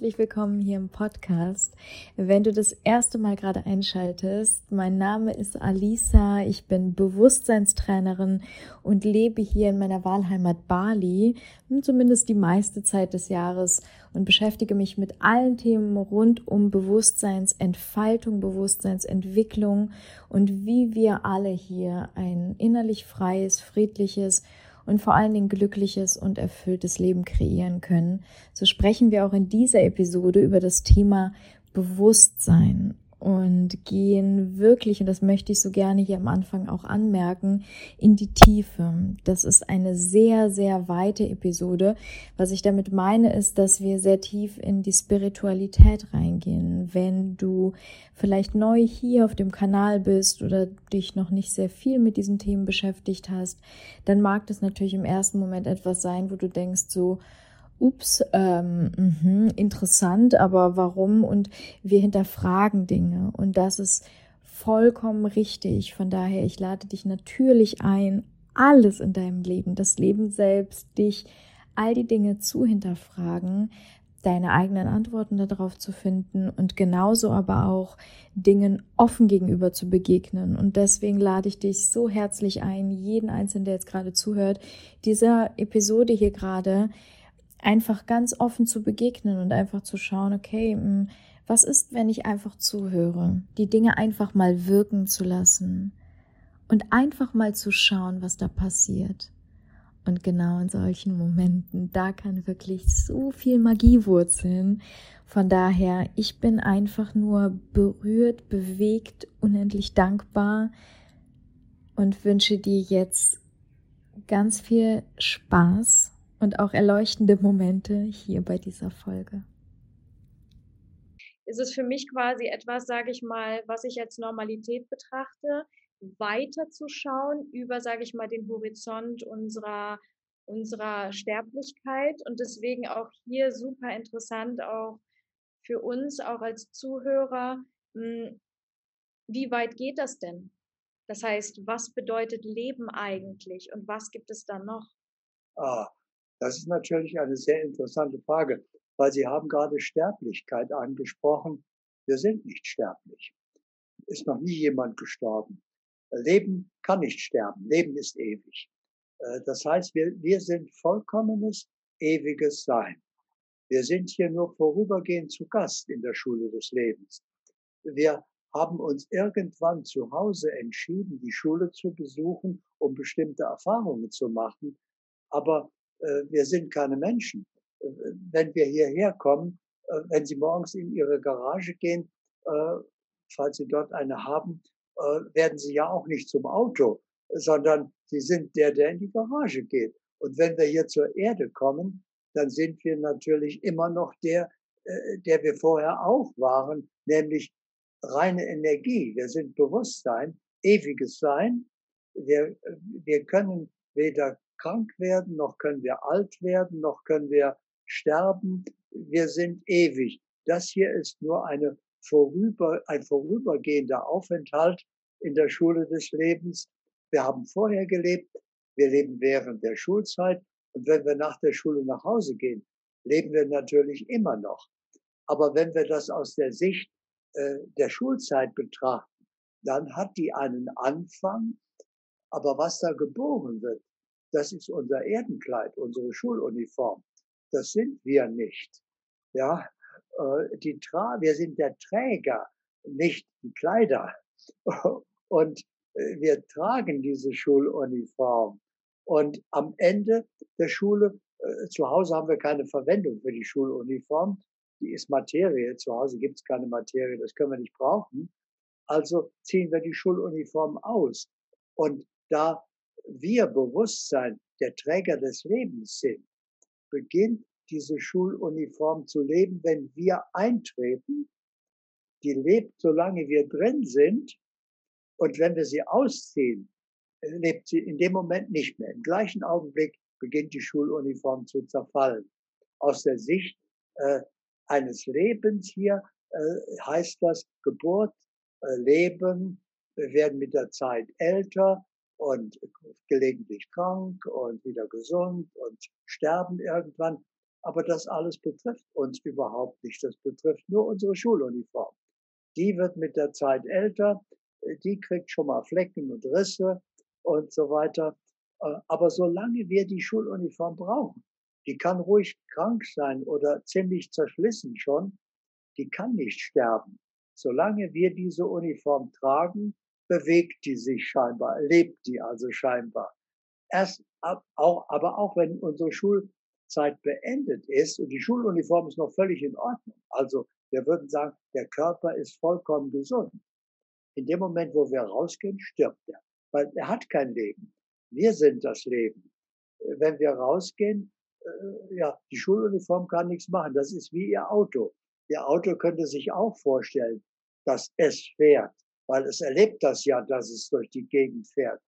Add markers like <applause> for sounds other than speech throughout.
Herzlich willkommen hier im Podcast. Wenn du das erste Mal gerade einschaltest, mein Name ist Alisa, ich bin Bewusstseinstrainerin und lebe hier in meiner Wahlheimat Bali, zumindest die meiste Zeit des Jahres und beschäftige mich mit allen Themen rund um Bewusstseinsentfaltung, Bewusstseinsentwicklung und wie wir alle hier ein innerlich freies, friedliches und vor allen Dingen glückliches und erfülltes Leben kreieren können, so sprechen wir auch in dieser Episode über das Thema Bewusstsein und gehen wirklich, und das möchte ich so gerne hier am Anfang auch anmerken, in die Tiefe. Das ist eine sehr, sehr weite Episode. Was ich damit meine, ist, dass wir sehr tief in die Spiritualität reingehen. Wenn du vielleicht neu hier auf dem Kanal bist oder dich noch nicht sehr viel mit diesen Themen beschäftigt hast, dann mag das natürlich im ersten Moment etwas sein, wo du denkst so, ups, ähm, mh, interessant, aber warum? Und wir hinterfragen Dinge. Und das ist vollkommen richtig. Von daher, ich lade dich natürlich ein, alles in deinem Leben, das Leben selbst, dich, all die Dinge zu hinterfragen, deine eigenen Antworten darauf zu finden und genauso aber auch Dingen offen gegenüber zu begegnen. Und deswegen lade ich dich so herzlich ein, jeden Einzelnen, der jetzt gerade zuhört, dieser Episode hier gerade einfach ganz offen zu begegnen und einfach zu schauen, okay, hm, was ist, wenn ich einfach zuhöre, die Dinge einfach mal wirken zu lassen und einfach mal zu schauen, was da passiert. Und genau in solchen Momenten, da kann wirklich so viel Magie wurzeln. Von daher, ich bin einfach nur berührt, bewegt, unendlich dankbar und wünsche dir jetzt ganz viel Spaß und auch erleuchtende Momente hier bei dieser Folge. Ist es für mich quasi etwas, sage ich mal, was ich als Normalität betrachte, weiterzuschauen über, sage ich mal, den Horizont unserer unserer Sterblichkeit und deswegen auch hier super interessant auch für uns auch als Zuhörer, hm, wie weit geht das denn? Das heißt, was bedeutet Leben eigentlich und was gibt es da noch? Ah, das ist natürlich eine sehr interessante Frage, weil Sie haben gerade Sterblichkeit angesprochen. Wir sind nicht sterblich. Ist noch nie jemand gestorben. Leben kann nicht sterben. Leben ist ewig. Äh, das heißt, wir, wir sind vollkommenes, ewiges Sein. Wir sind hier nur vorübergehend zu Gast in der Schule des Lebens. Wir haben uns irgendwann zu Hause entschieden, die Schule zu besuchen, um bestimmte Erfahrungen zu machen. Aber wir sind keine Menschen. Äh, wenn wir hierher kommen, äh, wenn Sie morgens in Ihre Garage gehen, falls Sie dort eine haben, werden Sie ja auch nicht zum Auto, sondern Sie sind der, der in die Garage geht. Und wenn wir hier zur Erde kommen, dann sind wir natürlich immer noch der, der wir vorher auch waren, nämlich reine Energie. Wir sind Bewusstsein, ewiges Sein. Wir, wir können weder krank werden, noch können wir alt werden, noch können wir sterben. Wir sind ewig. Das hier ist nur eine vorüber, ein vorübergehender Aufenthalt in der Schule des Lebens. Wir haben vorher gelebt, wir leben während der Schulzeit und wenn wir nach der Schule nach Hause gehen, leben wir natürlich immer noch. Aber wenn wir das aus der Sicht äh, der Schulzeit betrachten, dann hat die einen Anfang, aber was da geboren wird, das ist unser Erdenkleid, unsere Schuluniform. Das sind wir nicht. Ja, äh, die Tra wir sind der Träger, nicht die Kleider. <laughs> Und äh, wir tragen diese Schuluniform. Und am Ende der Schule, äh, zu Hause haben wir keine Verwendung für die Schuluniform. Die ist Materie. Zu Hause gibt es keine Materie. Das können wir nicht brauchen. Also ziehen wir die Schuluniform aus. Und da wir Bewusstsein der Träger des Lebens sind, beginnt diese Schuluniform zu leben, wenn wir eintreten. Die lebt, solange wir drin sind. Und wenn wir sie ausziehen, lebt sie in dem Moment nicht mehr. Im gleichen Augenblick beginnt die Schuluniform zu zerfallen. Aus der Sicht äh, eines Lebens hier äh, heißt das Geburt, äh, Leben, wir werden mit der Zeit älter, und gelegentlich krank und wieder gesund und sterben irgendwann. aber das alles betrifft uns überhaupt nicht. Das betrifft nur unsere Schuluniform. Die wird mit der Zeit älter, die kriegt schon mal Flecken und Risse und so weiter. Äh, aber solange wir die Schuluniform brauchen, die kann ruhig krank sein oder ziemlich zerschlissen schon, die kann nicht sterben. Solange wir diese Uniform tragen, bewegt die sich scheinbar, lebt die also scheinbar. Erst ab, auch, aber auch wenn unsere Schulzeit beendet ist und die Schuluniform ist noch völlig in Ordnung, also wir würden sagen, der Körper ist vollkommen gesund. In dem Moment, wo wir rausgehen, stirbt er, weil er hat kein Leben. Wir sind das Leben. Wenn wir rausgehen, äh, ja, die Schuluniform kann nichts machen. Das ist wie Ihr Auto. Ihr Auto könnte sich auch vorstellen, dass es fährt, weil es erlebt das ja, dass es durch die Gegend fährt.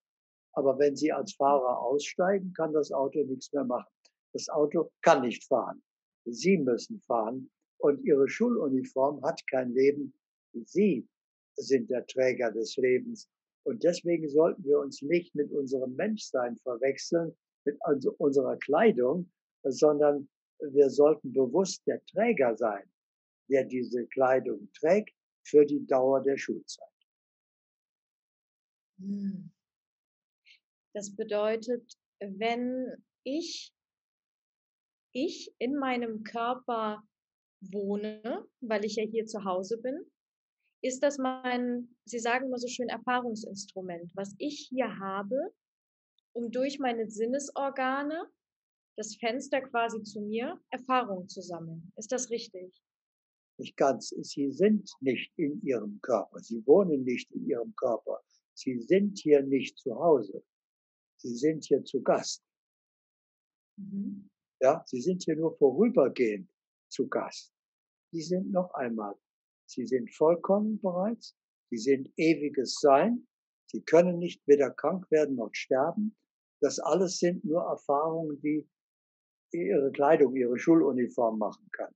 Aber wenn Sie als Fahrer aussteigen, kann das Auto nichts mehr machen. Das Auto kann nicht fahren. Sie müssen fahren und Ihre Schuluniform hat kein Leben. Sie sind der Träger des Lebens. Und deswegen sollten wir uns nicht mit unserem Menschsein verwechseln, mit unserer Kleidung, sondern wir sollten bewusst der Träger sein, der diese Kleidung trägt für die Dauer der Schulzeit. Hm. Das bedeutet, wenn ich, ich in meinem Körper wohne, weil ich ja hier zu Hause bin, ist das mein, Sie sagen immer so schön, Erfahrungsinstrument, was ich hier habe, um durch meine Sinnesorgane das Fenster quasi zu mir, Erfahrung zu sammeln. Ist das richtig? Nicht ganz. Sie sind nicht in Ihrem Körper. Sie wohnen nicht in Ihrem Körper. Sie sind hier nicht zu Hause. Sie sind hier zu Gast. Mhm. Ja, Sie sind hier nur vorübergehend zu Gast. Sie sind noch einmal. Sie sind vollkommen bereits. Sie sind ewiges Sein. Sie können nicht weder krank werden noch sterben. Das alles sind nur Erfahrungen, die ihre Kleidung, ihre Schuluniform machen kann.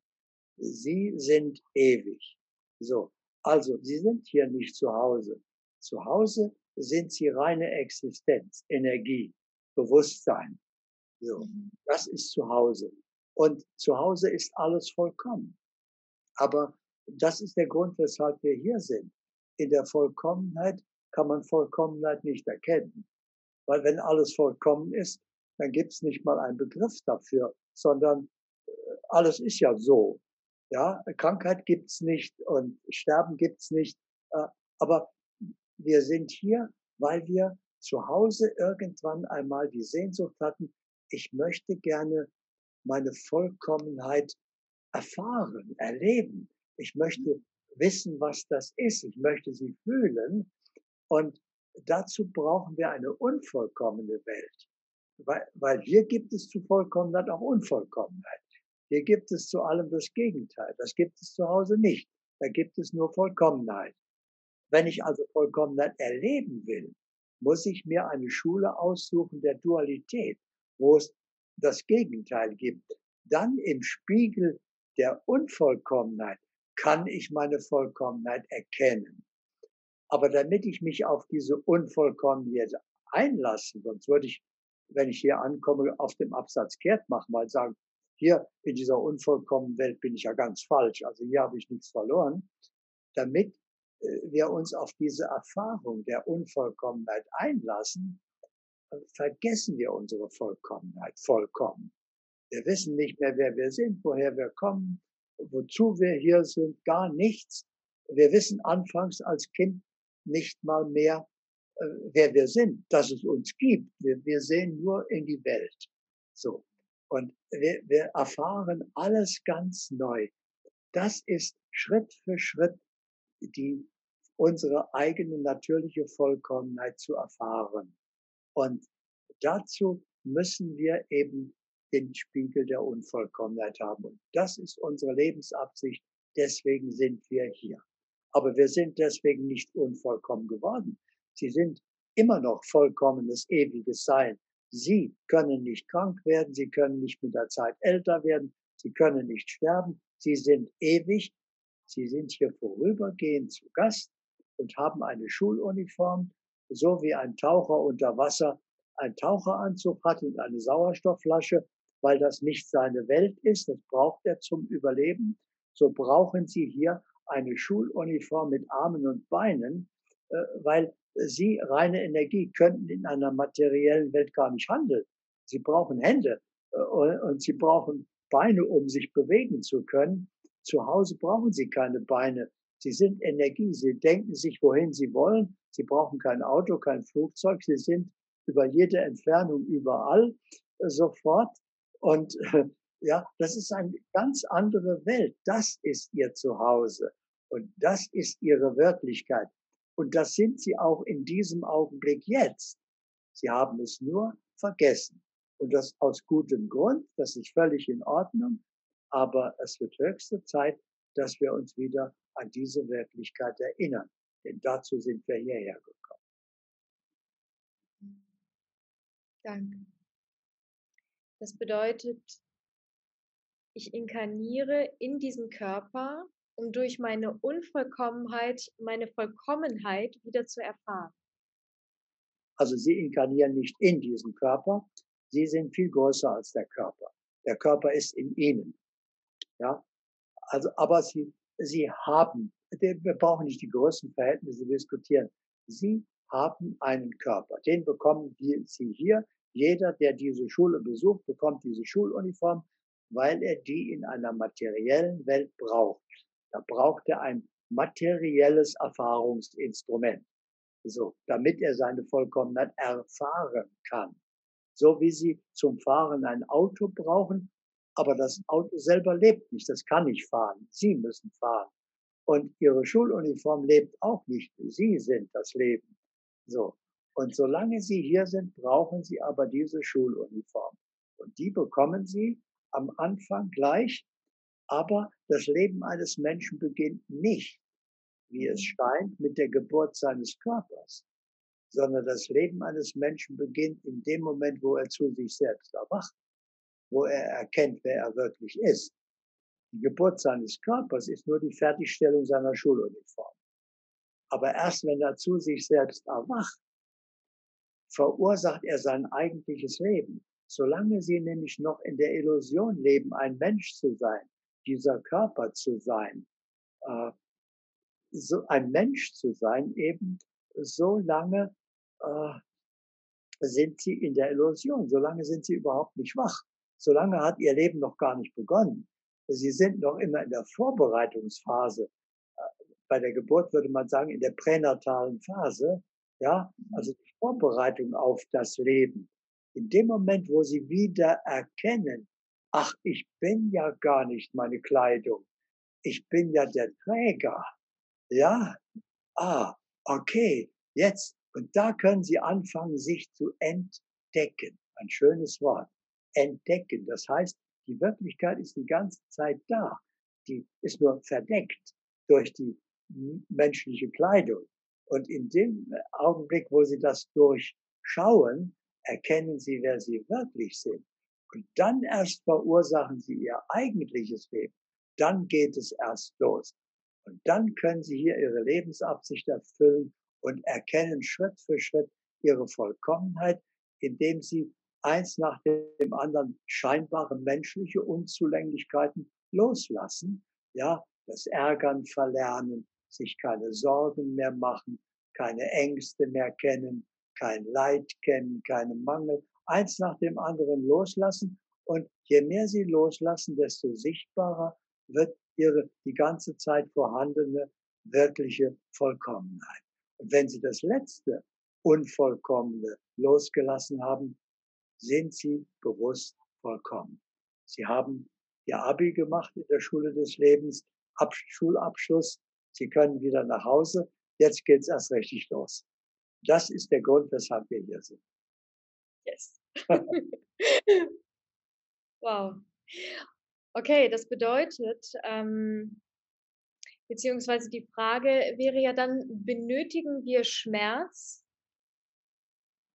Sie sind ewig. So. Also, sie sind hier nicht zu Hause. Zu Hause sind sie reine Existenz, Energie, Bewusstsein. So. Mhm. Das ist zu Hause. Und zu Hause ist alles vollkommen. Aber das ist der Grund, weshalb wir hier sind. In der Vollkommenheit kann man Vollkommenheit nicht erkennen. Weil wenn alles vollkommen ist, dann gibt es nicht mal einen Begriff dafür, sondern äh, alles ist ja so. Ja, Krankheit gibt's nicht und Sterben gibt's nicht. Äh, aber wir sind hier, weil wir zu Hause irgendwann einmal die Sehnsucht hatten, ich möchte gerne meine Vollkommenheit erfahren, erleben. Ich möchte wissen, was das ist. Ich möchte sie fühlen. Und dazu brauchen wir eine unvollkommene Welt. Weil, weil hier gibt es zu Vollkommenheit auch Unvollkommenheit. Hier gibt es zu allem das Gegenteil. Das gibt es zu Hause nicht. Da gibt es nur Vollkommenheit. Wenn ich also Vollkommenheit erleben will, muss ich mir eine Schule aussuchen der Dualität, wo es das Gegenteil gibt. Dann im Spiegel der Unvollkommenheit kann ich meine Vollkommenheit erkennen. Aber damit ich mich auf diese Unvollkommenheit einlasse, sonst würde ich wenn ich hier ankomme, auf dem Absatz kehrt machen, mal sagen, hier in dieser unvollkommenen Welt bin ich ja ganz falsch, also hier habe ich nichts verloren, damit wir uns auf diese Erfahrung der Unvollkommenheit einlassen, vergessen wir unsere Vollkommenheit vollkommen. Wir wissen nicht mehr, wer wir sind, woher wir kommen, wozu wir hier sind, gar nichts. Wir wissen anfangs als Kind nicht mal mehr, äh, wer wir sind, dass es uns gibt. Wir, wir sehen nur in die Welt. So. Und wir, wir erfahren alles ganz neu. Das ist Schritt für Schritt die, unsere eigene natürliche Vollkommenheit zu erfahren. Und dazu müssen wir eben den Spiegel der Unvollkommenheit haben. Und das ist unsere Lebensabsicht. Deswegen sind wir hier. Aber wir sind deswegen nicht unvollkommen geworden. Sie sind immer noch vollkommenes, ewiges Sein. Sie können nicht krank werden, sie können nicht mit der Zeit älter werden, sie können nicht sterben, sie sind ewig, sie sind hier vorübergehend zu Gast und haben eine Schuluniform, so wie ein Taucher unter Wasser einen Taucheranzug hat und eine Sauerstoffflasche weil das nicht seine Welt ist, das braucht er zum Überleben, so brauchen Sie hier eine Schuluniform mit Armen und Beinen, äh, weil Sie reine Energie könnten in einer materiellen Welt gar nicht handeln. Sie brauchen Hände äh, und Sie brauchen Beine, um sich bewegen zu können. Zu Hause brauchen Sie keine Beine. Sie sind Energie. Sie denken sich, wohin Sie wollen. Sie brauchen kein Auto, kein Flugzeug. Sie sind über jede Entfernung überall äh, sofort. Und <laughs> ja, das ist eine ganz andere Welt. Das ist Ihr Zuhause. Und das ist Ihre Wirklichkeit. Und das sind Sie auch in diesem Augenblick jetzt. Sie haben es nur vergessen. Und das aus gutem Grund. Das ist völlig in Ordnung. Aber es wird höchste Zeit, dass wir uns wieder an diese Wirklichkeit erinnern. Denn dazu sind wir hierher gekommen. Danke. Das bedeutet, ich inkarniere in diesen Körper, um durch meine Unvollkommenheit meine Vollkommenheit wieder zu erfahren. Also Sie inkarnieren nicht in diesen Körper, Sie sind viel größer als der Körper. Der Körper ist in Ihnen. Ja, also, aber Sie, Sie haben, wir brauchen nicht die größten Verhältnisse diskutieren. Sie haben einen Körper. Den bekommen Sie hier. Jeder, der diese Schule besucht, bekommt diese Schuluniform weil er die in einer materiellen Welt braucht. Da braucht er ein materielles Erfahrungsinstrument. So, damit er seine Vollkommenheit erfahren kann. So wie Sie zum Fahren ein Auto brauchen, aber das Auto selber lebt nicht, das kann nicht fahren. Sie müssen fahren. Und Ihre Schuluniform lebt auch nicht. Sie sind das Leben. So. Und solange Sie hier sind, brauchen Sie aber diese Schuluniform. Und die bekommen Sie, am Anfang gleich, aber das Leben eines Menschen beginnt nicht, wie es scheint, mit der Geburt seines Körpers, sondern das Leben eines Menschen beginnt in dem Moment, wo er zu sich selbst erwacht, wo er erkennt, wer er wirklich ist. Die Geburt seines Körpers ist nur die Fertigstellung seiner Schuluniform. Aber erst wenn er zu sich selbst erwacht, verursacht er sein eigentliches Leben. Solange sie nämlich noch in der Illusion leben, ein Mensch zu sein, dieser Körper zu sein, äh, so ein Mensch zu sein, eben so lange äh, sind sie in der Illusion, solange sind sie überhaupt nicht wach, solange hat ihr Leben noch gar nicht begonnen. Sie sind noch immer in der Vorbereitungsphase. Äh, bei der Geburt würde man sagen, in der pränatalen Phase, ja, also die Vorbereitung auf das Leben. In dem Moment, wo sie wieder erkennen, ach, ich bin ja gar nicht meine Kleidung, ich bin ja der Träger. Ja, ah, okay, jetzt, und da können sie anfangen, sich zu entdecken. Ein schönes Wort. Entdecken. Das heißt, die Wirklichkeit ist die ganze Zeit da. Die ist nur verdeckt durch die menschliche Kleidung. Und in dem Augenblick, wo sie das durchschauen, erkennen sie, wer sie wirklich sind. Und dann erst verursachen sie ihr eigentliches Leben. Dann geht es erst los. Und dann können sie hier ihre Lebensabsicht erfüllen und erkennen Schritt für Schritt ihre Vollkommenheit, indem sie eins nach dem anderen scheinbare menschliche Unzulänglichkeiten loslassen, ja, das Ärgern verlernen, sich keine Sorgen mehr machen, keine Ängste mehr kennen, kein Leid kennen, keinen Mangel, eins nach dem anderen loslassen. Und je mehr sie loslassen, desto sichtbarer wird ihre die ganze Zeit vorhandene wirkliche Vollkommenheit. Und wenn sie das letzte Unvollkommene losgelassen haben, sind sie bewusst vollkommen. Sie haben ihr Abi gemacht in der Schule des Lebens, Ab Schulabschluss. Sie können wieder nach Hause. Jetzt geht's erst richtig los. Das ist der Grund, weshalb wir hier sind. Yes. <laughs> wow. Okay, das bedeutet, ähm, beziehungsweise die Frage wäre ja dann, benötigen wir Schmerz,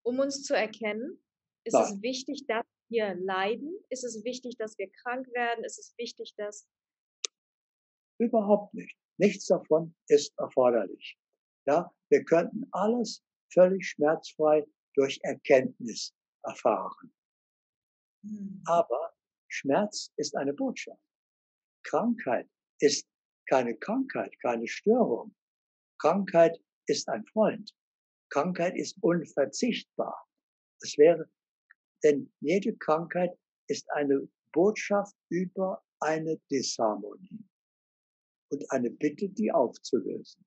um uns zu erkennen? Ist Nein. es wichtig, dass wir leiden? Ist es wichtig, dass wir krank werden? Ist es wichtig, dass... Überhaupt nicht. Nichts davon ist erforderlich. Ja, wir könnten alles völlig schmerzfrei durch Erkenntnis erfahren. Mhm. Aber Schmerz ist eine Botschaft. Krankheit ist keine Krankheit, keine Störung. Krankheit ist ein Freund. Krankheit ist unverzichtbar. Es wäre, denn jede Krankheit ist eine Botschaft über eine Disharmonie und eine Bitte, die aufzulösen.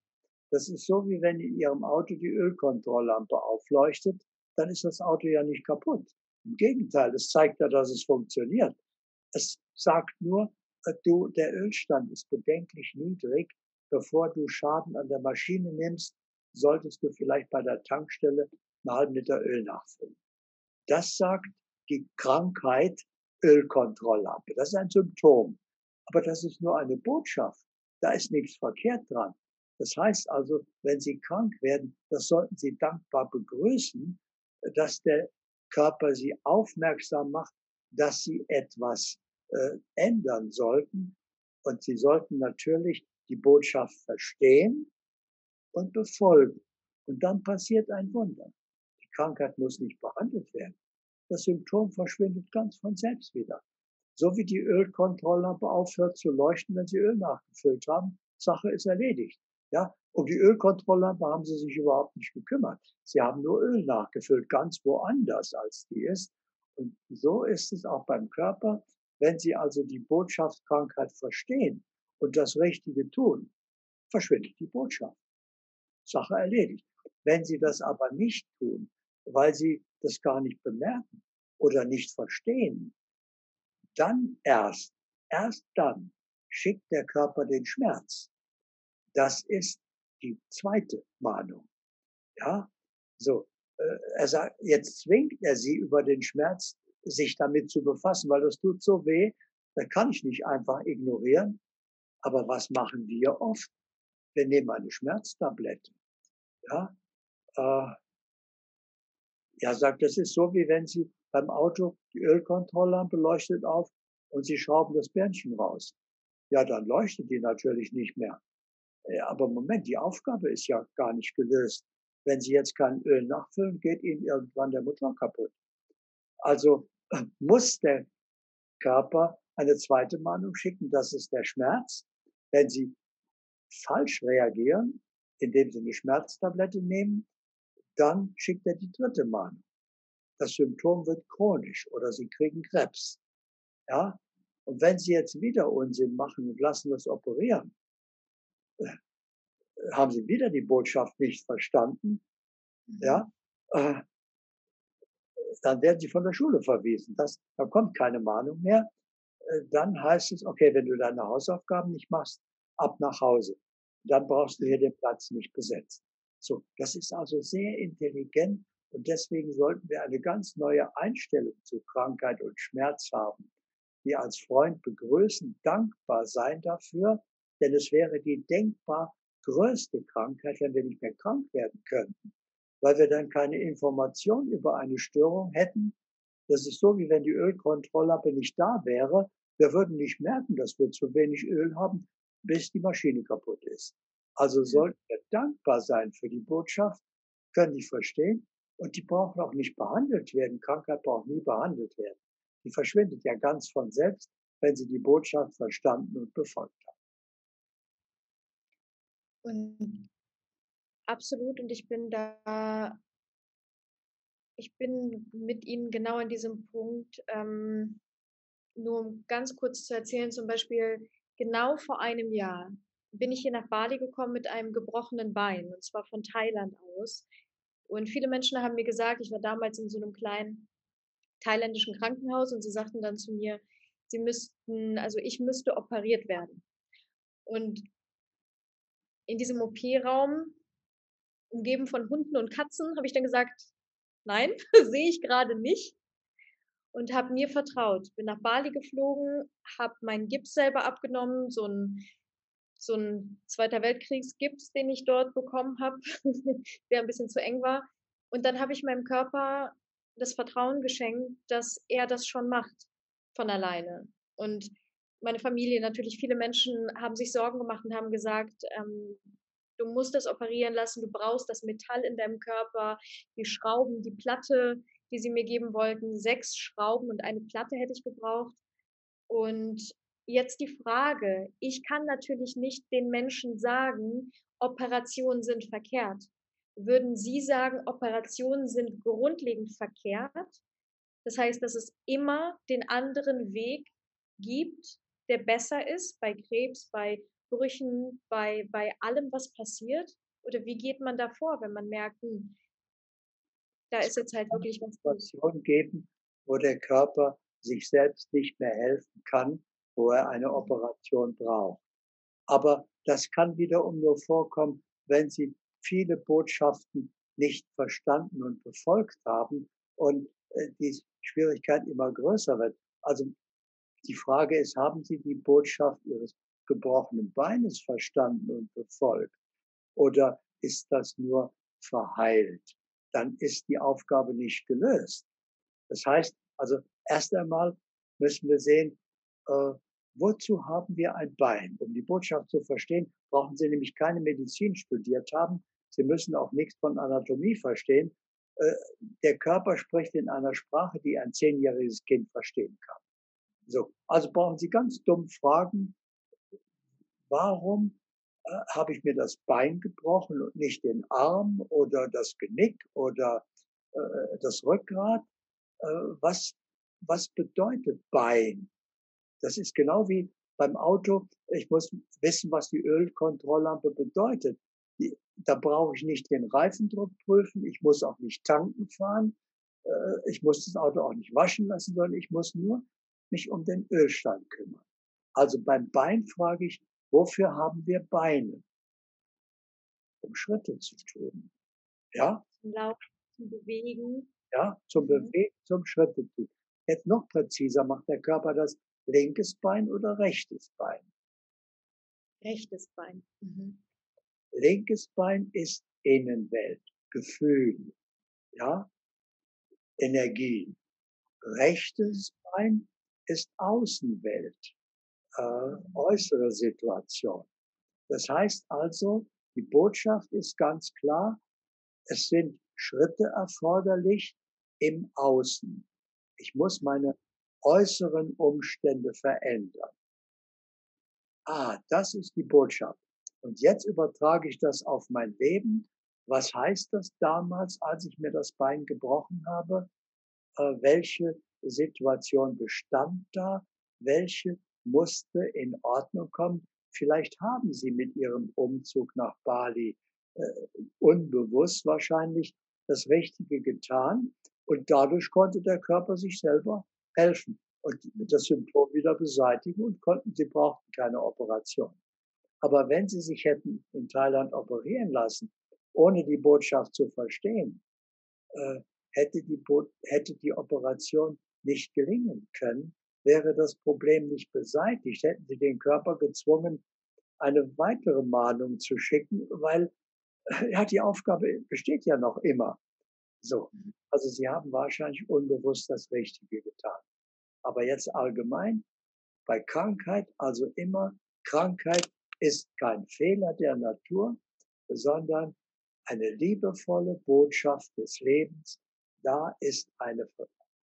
Das ist so, wie wenn in Ihrem Auto die Ölkontrolllampe aufleuchtet, dann ist das Auto ja nicht kaputt. Im Gegenteil, es zeigt ja, dass es funktioniert. Es sagt nur, äh, du, der Ölstand ist bedenklich niedrig. Bevor du Schaden an der Maschine nimmst, solltest du vielleicht bei der Tankstelle einen halben Liter Öl nachfüllen. Das sagt die Krankheit Ölkontrolllampe. Das ist ein Symptom. Aber das ist nur eine Botschaft. Da ist nichts verkehrt dran. Das heißt also, wenn Sie krank werden, das sollten Sie dankbar begrüßen, dass der Körper Sie aufmerksam macht, dass Sie etwas äh, ändern sollten. Und Sie sollten natürlich die Botschaft verstehen und befolgen. Und dann passiert ein Wunder. Krankheit muss nicht behandelt werden. Das Symptom verschwindet ganz von selbst wieder. So wie die Ölkontrolllampe aufhört zu leuchten, wenn Sie Öl nachgefüllt haben, Sache ist erledigt. Ja, um die Ölkontrolllampe haben Sie sich überhaupt nicht gekümmert. Sie haben nur Öl nachgefüllt, ganz woanders als die ist. Und so ist es auch beim Körper. Wenn Sie also die Botschaft Krankheit verstehen und das Richtige tun, verschwindet die Botschaft. Sache erledigt. Wenn Sie das aber nicht tun, weil Sie das gar nicht bemerken oder nicht verstehen, dann erst, erst dann schickt der Körper den Schmerz. Das ist die zweite Mahnung. Ja, so. Äh, er sagt, jetzt zwingt er sie über den Schmerz, sich damit zu befassen, weil das tut so weh, da kann ich nicht einfach ignorieren. Aber was machen wir oft? Wir nehmen eine Schmerztablette. Ja, äh, ja, sagt, das ist so, wie wenn Sie beim Auto die Ölkontrolllampe leuchtet auf und Sie schrauben das Bärnchen raus. Ja, dann leuchtet die natürlich nicht mehr. Äh, aber Moment, die Aufgabe ist ja gar nicht gelöst. Wenn Sie jetzt kein Öl nachfüllen, geht Ihnen irgendwann der Motor kaputt. Also <clears throat> muss der Körper eine zweite Mahnung schicken, das ist der Schmerz. Wenn Sie falsch reagieren, indem Sie eine Schmerztablette nehmen, dann schickt er die dritte Mahnung. Das Symptom wird chronisch oder Sie kriegen Krebs. Ja? Und wenn Sie jetzt wieder Unsinn machen und lassen das operieren, äh, haben Sie wieder die Botschaft nicht verstanden, ja, äh, dann werden Sie von der Schule verwiesen. Das, da kommt keine Mahnung mehr. Äh, dann heißt es, okay, wenn du deine Hausaufgaben nicht machst, ab nach Hause. Dann brauchst du hier den Platz nicht besetzen. So, das ist also sehr intelligent und deswegen sollten wir eine ganz neue Einstellung zu Krankheit und Schmerz haben, die als Freund begrüßen, dankbar sein dafür, denn es wäre die denkbar größte Krankheit, wenn wir nicht mehr krank werden könnten, weil wir dann keine Information über eine Störung hätten. Das ist so, wie wenn die Ölkontrolllampe nicht da wäre. Wir würden nicht merken, dass wir zu wenig Öl haben, bis die Maschine kaputt ist. Also sollten wir dankbar sein für die Botschaft, können die verstehen und die brauchen auch nicht behandelt werden. Krankheit braucht nie behandelt werden. Die verschwindet ja ganz von selbst, wenn sie die Botschaft verstanden und befolgt haben. Und absolut, und ich bin da, ich bin mit Ihnen genau an diesem Punkt. Ähm, nur um ganz kurz zu erzählen, zum Beispiel genau vor einem Jahr bin ich hier nach Bali gekommen mit einem gebrochenen Bein, und zwar von Thailand aus. Und viele Menschen haben mir gesagt, ich war damals in so einem kleinen thailändischen Krankenhaus und sie sagten dann zu mir, sie müssten, also ich müsste operiert werden. Und in diesem OP-Raum, umgeben von Hunden und Katzen, habe ich dann gesagt, nein, <laughs> sehe ich gerade nicht. Und habe mir vertraut. Bin nach Bali geflogen, habe meinen Gips selber abgenommen, so ein so ein Zweiter Weltkriegsgips, den ich dort bekommen habe, <laughs> der ein bisschen zu eng war. Und dann habe ich meinem Körper das Vertrauen geschenkt, dass er das schon macht von alleine. Und meine Familie, natürlich viele Menschen haben sich Sorgen gemacht und haben gesagt, ähm, du musst das operieren lassen, du brauchst das Metall in deinem Körper, die Schrauben, die Platte, die sie mir geben wollten. Sechs Schrauben und eine Platte hätte ich gebraucht. Und jetzt die Frage, ich kann natürlich nicht den Menschen sagen, Operationen sind verkehrt. Würden Sie sagen, Operationen sind grundlegend verkehrt? Das heißt, dass es immer den anderen Weg gibt, der besser ist bei Krebs, bei Brüchen, bei, bei allem, was passiert? Oder wie geht man da vor, wenn man merkt, hm, da ist jetzt halt wirklich was Situationen geben, wo der Körper sich selbst nicht mehr helfen kann, wo er eine. Operation braucht. Aber das kann wiederum nur vorkommen, wenn Sie viele Botschaften nicht verstanden und befolgt haben und äh, die Schwierigkeit immer größer wird. Also die Frage ist, haben Sie die Botschaft Ihres gebrochenen Beines verstanden und befolgt? Oder ist das nur verheilt? Dann ist die Aufgabe nicht gelöst. Das heißt, also erst einmal müssen wir sehen, äh, wozu haben wir ein Bein? Um die Botschaft zu verstehen, brauchen Sie nämlich keine Medizin studiert haben. Sie müssen auch nichts von Anatomie verstehen. Äh, der Körper spricht in einer Sprache, die ein zehnjähriges Kind verstehen kann. So, also brauchen Sie ganz dumm fragen, warum äh, habe ich mir das Bein gebrochen und nicht den Arm oder das Genick oder äh, das Rückgrat? Was, was bedeutet Bein? Das ist genau wie beim Auto. Ich muss wissen, was die Ölkontrolllampe bedeutet. Da brauche ich nicht den Reifendruck prüfen. Ich muss auch nicht tanken fahren. Äh, ich muss das Auto auch nicht waschen lassen, sondern ich muss nur mich um den Ölstand kümmern. Also beim Bein frage ich, wofür haben wir Beine? Um Schritte zu tun. Ja? Zum Laufen, zum Bewegen. Ja, zum mhm. Bewegen, zum Schritte tun. Jetzt noch präziser macht der Körper das linkes Bein oder rechtes Bein? Rechtes Bein. Mhm. Linkes Bein ist Innenwelt, Gefühl, ja, Energie. Rechtes Bein ist Außenwelt, äh, äußere Situation. Das heißt also, die Botschaft ist ganz klar, es sind Schritte erforderlich im Außen. Ich muss meine äußeren Umstände verändern. Ah, das ist die Botschaft. Und jetzt übertrage ich das auf mein Leben. Was heißt das damals, als ich mir das Bein gebrochen habe? Äh, welche Situation bestand da, welche musste in Ordnung kommen. Vielleicht haben Sie mit Ihrem Umzug nach Bali äh, unbewusst wahrscheinlich das Richtige getan und dadurch konnte der Körper sich selber helfen und das Symptom wieder beseitigen und konnten, Sie brauchten keine Operation. Aber wenn Sie sich hätten in Thailand operieren lassen, ohne die Botschaft zu verstehen, äh, hätte die, Bo hätte die Operation nicht gelingen können, wäre das Problem nicht beseitigt, hätten sie den Körper gezwungen, eine weitere Mahnung zu schicken, weil ja, die Aufgabe besteht ja noch immer. So. Mhm. Also sie haben wahrscheinlich unbewusst das Richtige getan. Aber jetzt allgemein, bei Krankheit, also immer, Krankheit ist kein Fehler der Natur, sondern eine liebevolle Botschaft des Lebens. Da ist eine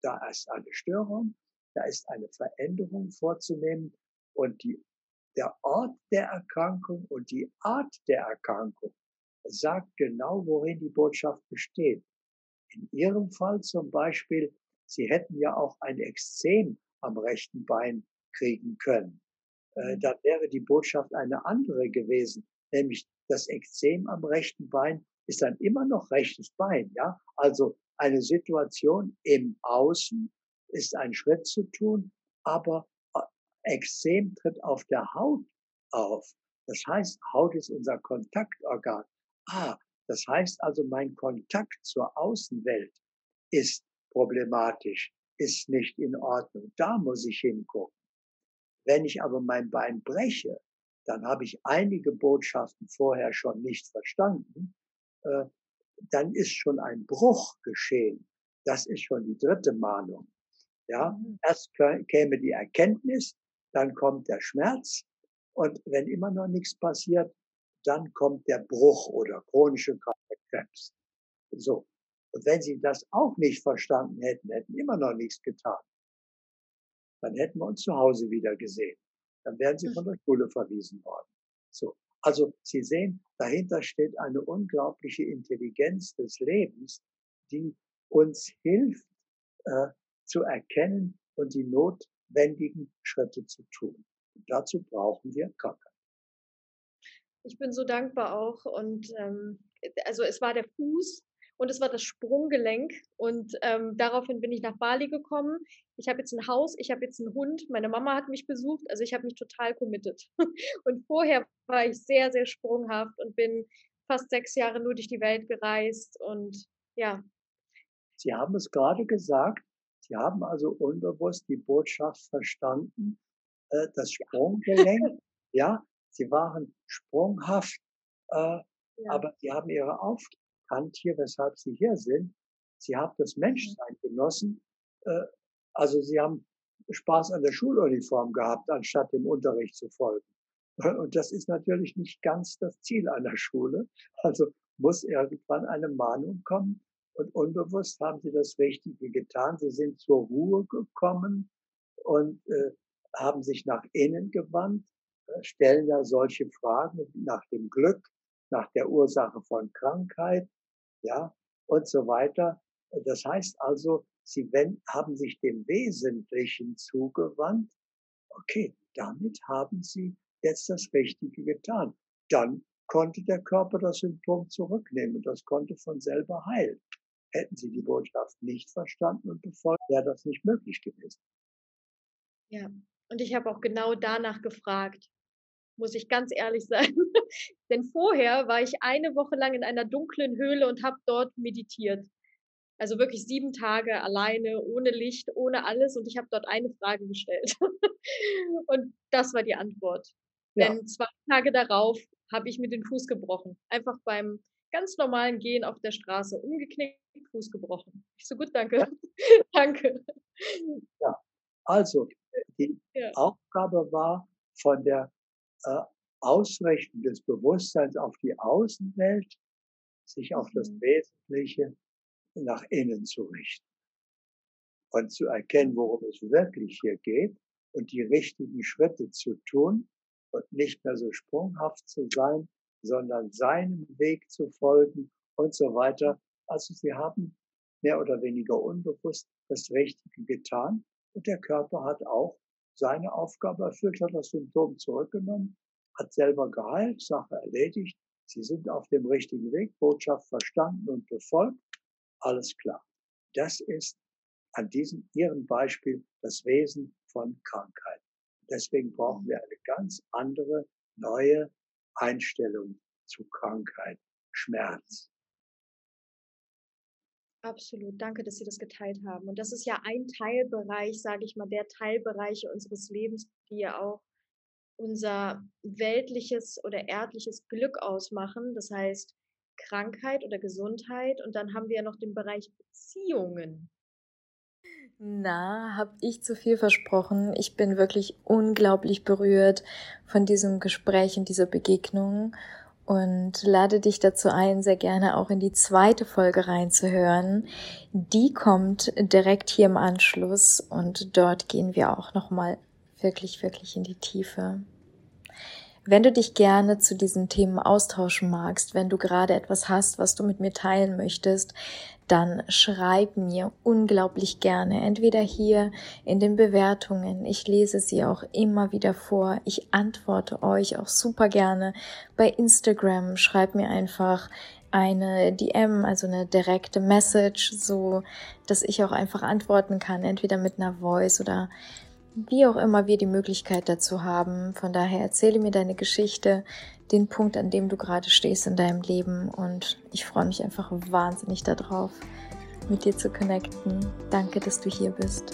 da ist eine Störung, da ist eine Veränderung vorzunehmen und die, der Ort der Erkrankung und die Art der Erkrankung sagt genau, worin die Botschaft besteht. In Ihrem Fall zum Beispiel, Sie hätten ja auch ein Exzem am rechten Bein kriegen können. Äh, mhm. dann wäre die Botschaft eine andere gewesen, nämlich das Ekzem am rechten Bein ist dann immer noch rechtes Bein, ja? Also eine Situation im Außen ist ein Schritt zu tun, aber äh, Extrem tritt auf der Haut auf. Das heißt, Haut ist unser Kontaktorgan. Ah, das heißt also, mein Kontakt zur Außenwelt ist problematisch, ist nicht in Ordnung. Da muss ich hingucken. Wenn ich aber mein Bein breche, dann habe ich einige Botschaften vorher schon nicht verstanden. Äh, dann ist schon ein Bruch geschehen. Das ist schon die dritte Mahnung. Ja, mhm. erst käme die Erkenntnis, dann kommt der Schmerz und wenn immer noch nichts passiert, dann kommt der Bruch oder chronische Krebs. So. Und wenn sie das auch nicht verstanden hätten, hätten immer noch nichts getan, dann hätten wir uns zu Hause wieder gesehen. Dann wären sie hm. von der Schule verwiesen worden. So. Also Sie sehen, dahinter steht eine unglaubliche Intelligenz des Lebens, die uns hilft äh, zu erkennen und die notwendigen Schritte zu tun. Und dazu brauchen wir Krankheit. Ich bin so dankbar auch und ähm, also es war der Fuß, und es war das Sprunggelenk. Und ähm, daraufhin bin ich nach Bali gekommen. Ich habe jetzt ein Haus, ich habe jetzt einen Hund, meine Mama hat mich besucht, also ich habe mich total committed. <laughs> Und vorher war ich sehr, sehr sprunghaft und bin fast sechs Jahre nur durch die Welt gereist und ja. Sie haben es gerade gesagt, Sie haben also unbewusst die Botschaft verstanden, äh, das Sprunggelenk, ja, Sie waren sprunghaft, äh, ja. aber Sie haben Ihre Aufgabe erkannt hier, weshalb Sie hier sind. Sie haben das mhm. Menschsein genossen. Äh, also Sie haben Spaß an der Schuluniform gehabt, anstatt dem Unterricht zu folgen. Und das ist natürlich nicht ganz das Ziel einer Schule. Also muss irgendwann eine Mahnung kommen. Und unbewusst haben Sie das Richtige getan. Sie sind zur Ruhe gekommen und äh, haben sich nach innen gewandt, äh, stellen ja solche Fragen nach dem Glück, nach der Ursache von Krankheit, ja, und so weiter. Das heißt also, sie haben sich dem Wesentlichen zugewandt. Okay, damit haben sie jetzt das Richtige getan. Dann konnte der Körper das Symptom zurücknehmen. Das konnte von selber heilen. Hätten sie die Botschaft nicht verstanden und befolgt, wäre das nicht möglich gewesen. Ja, und ich habe auch genau danach gefragt muss ich ganz ehrlich sein. <laughs> Denn vorher war ich eine Woche lang in einer dunklen Höhle und habe dort meditiert. Also wirklich sieben Tage alleine, ohne Licht, ohne alles. Und ich habe dort eine Frage gestellt. <laughs> und das war die Antwort. Ja. Denn zwei Tage darauf habe ich mir den Fuß gebrochen. Einfach beim ganz normalen Gehen auf der Straße umgeknickt, Fuß gebrochen. Ich so gut, danke. Ja. <laughs> danke. Ja, also die ja. Aufgabe war von der äh, Ausrichten des Bewusstseins auf die Außenwelt, sich auf das mhm. Wesentliche nach innen zu richten und zu erkennen, worum es wirklich hier geht und die richtigen Schritte zu tun und nicht mehr so sprunghaft zu sein, sondern seinem Weg zu folgen und so weiter. Also sie haben mehr oder weniger unbewusst das Richtige getan und der Körper hat auch seine Aufgabe erfüllt, hat das Symptom zurückgenommen, hat selber geheilt, Sache erledigt. Sie sind auf dem richtigen Weg, Botschaft verstanden und befolgt. Alles klar. Das ist an diesem Ihrem Beispiel das Wesen von Krankheit. Deswegen brauchen wir eine ganz andere, neue Einstellung zu Krankheit, Schmerz. Absolut, danke, dass Sie das geteilt haben. Und das ist ja ein Teilbereich, sage ich mal, der Teilbereiche unseres Lebens, die ja auch unser weltliches oder erdliches Glück ausmachen. Das heißt Krankheit oder Gesundheit. Und dann haben wir ja noch den Bereich Beziehungen. Na, hab ich zu viel versprochen. Ich bin wirklich unglaublich berührt von diesem Gespräch und dieser Begegnung und lade dich dazu ein, sehr gerne auch in die zweite Folge reinzuhören. Die kommt direkt hier im Anschluss und dort gehen wir auch nochmal wirklich, wirklich in die Tiefe. Wenn du dich gerne zu diesen Themen austauschen magst, wenn du gerade etwas hast, was du mit mir teilen möchtest, dann schreib mir unglaublich gerne, entweder hier in den Bewertungen, ich lese sie auch immer wieder vor, ich antworte euch auch super gerne. Bei Instagram, schreib mir einfach eine DM, also eine direkte Message, so dass ich auch einfach antworten kann, entweder mit einer Voice oder wie auch immer wir die Möglichkeit dazu haben. Von daher erzähle mir deine Geschichte, den Punkt, an dem du gerade stehst in deinem Leben und ich freue mich einfach wahnsinnig darauf, mit dir zu connecten. Danke, dass du hier bist.